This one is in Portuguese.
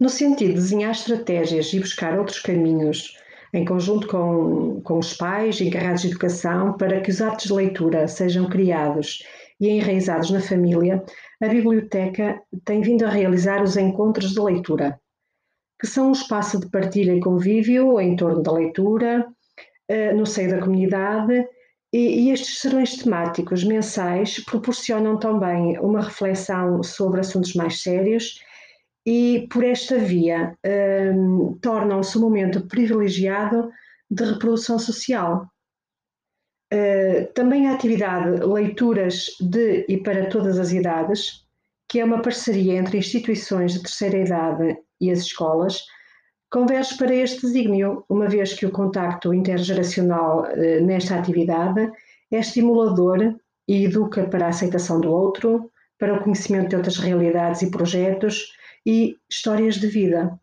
no sentido de desenhar estratégias e buscar outros caminhos em conjunto com, com os pais encarregados de educação para que os hábitos de leitura sejam criados e enraizados na família, a biblioteca tem vindo a realizar os encontros de leitura, que são um espaço de partilha e convívio em torno da leitura, eh, no seio da comunidade, e, estes serões temáticos mensais proporcionam também uma reflexão sobre assuntos mais sérios e, por esta via, um, tornam-se um momento privilegiado de reprodução social. Uh, também a atividade Leituras de e para todas as idades, que é uma parceria entre instituições de terceira idade e as escolas, converge para este desígnio, uma vez que o contacto intergeracional uh, nesta atividade é estimulador e educa para a aceitação do outro, para o conhecimento de outras realidades e projetos, e histórias de vida.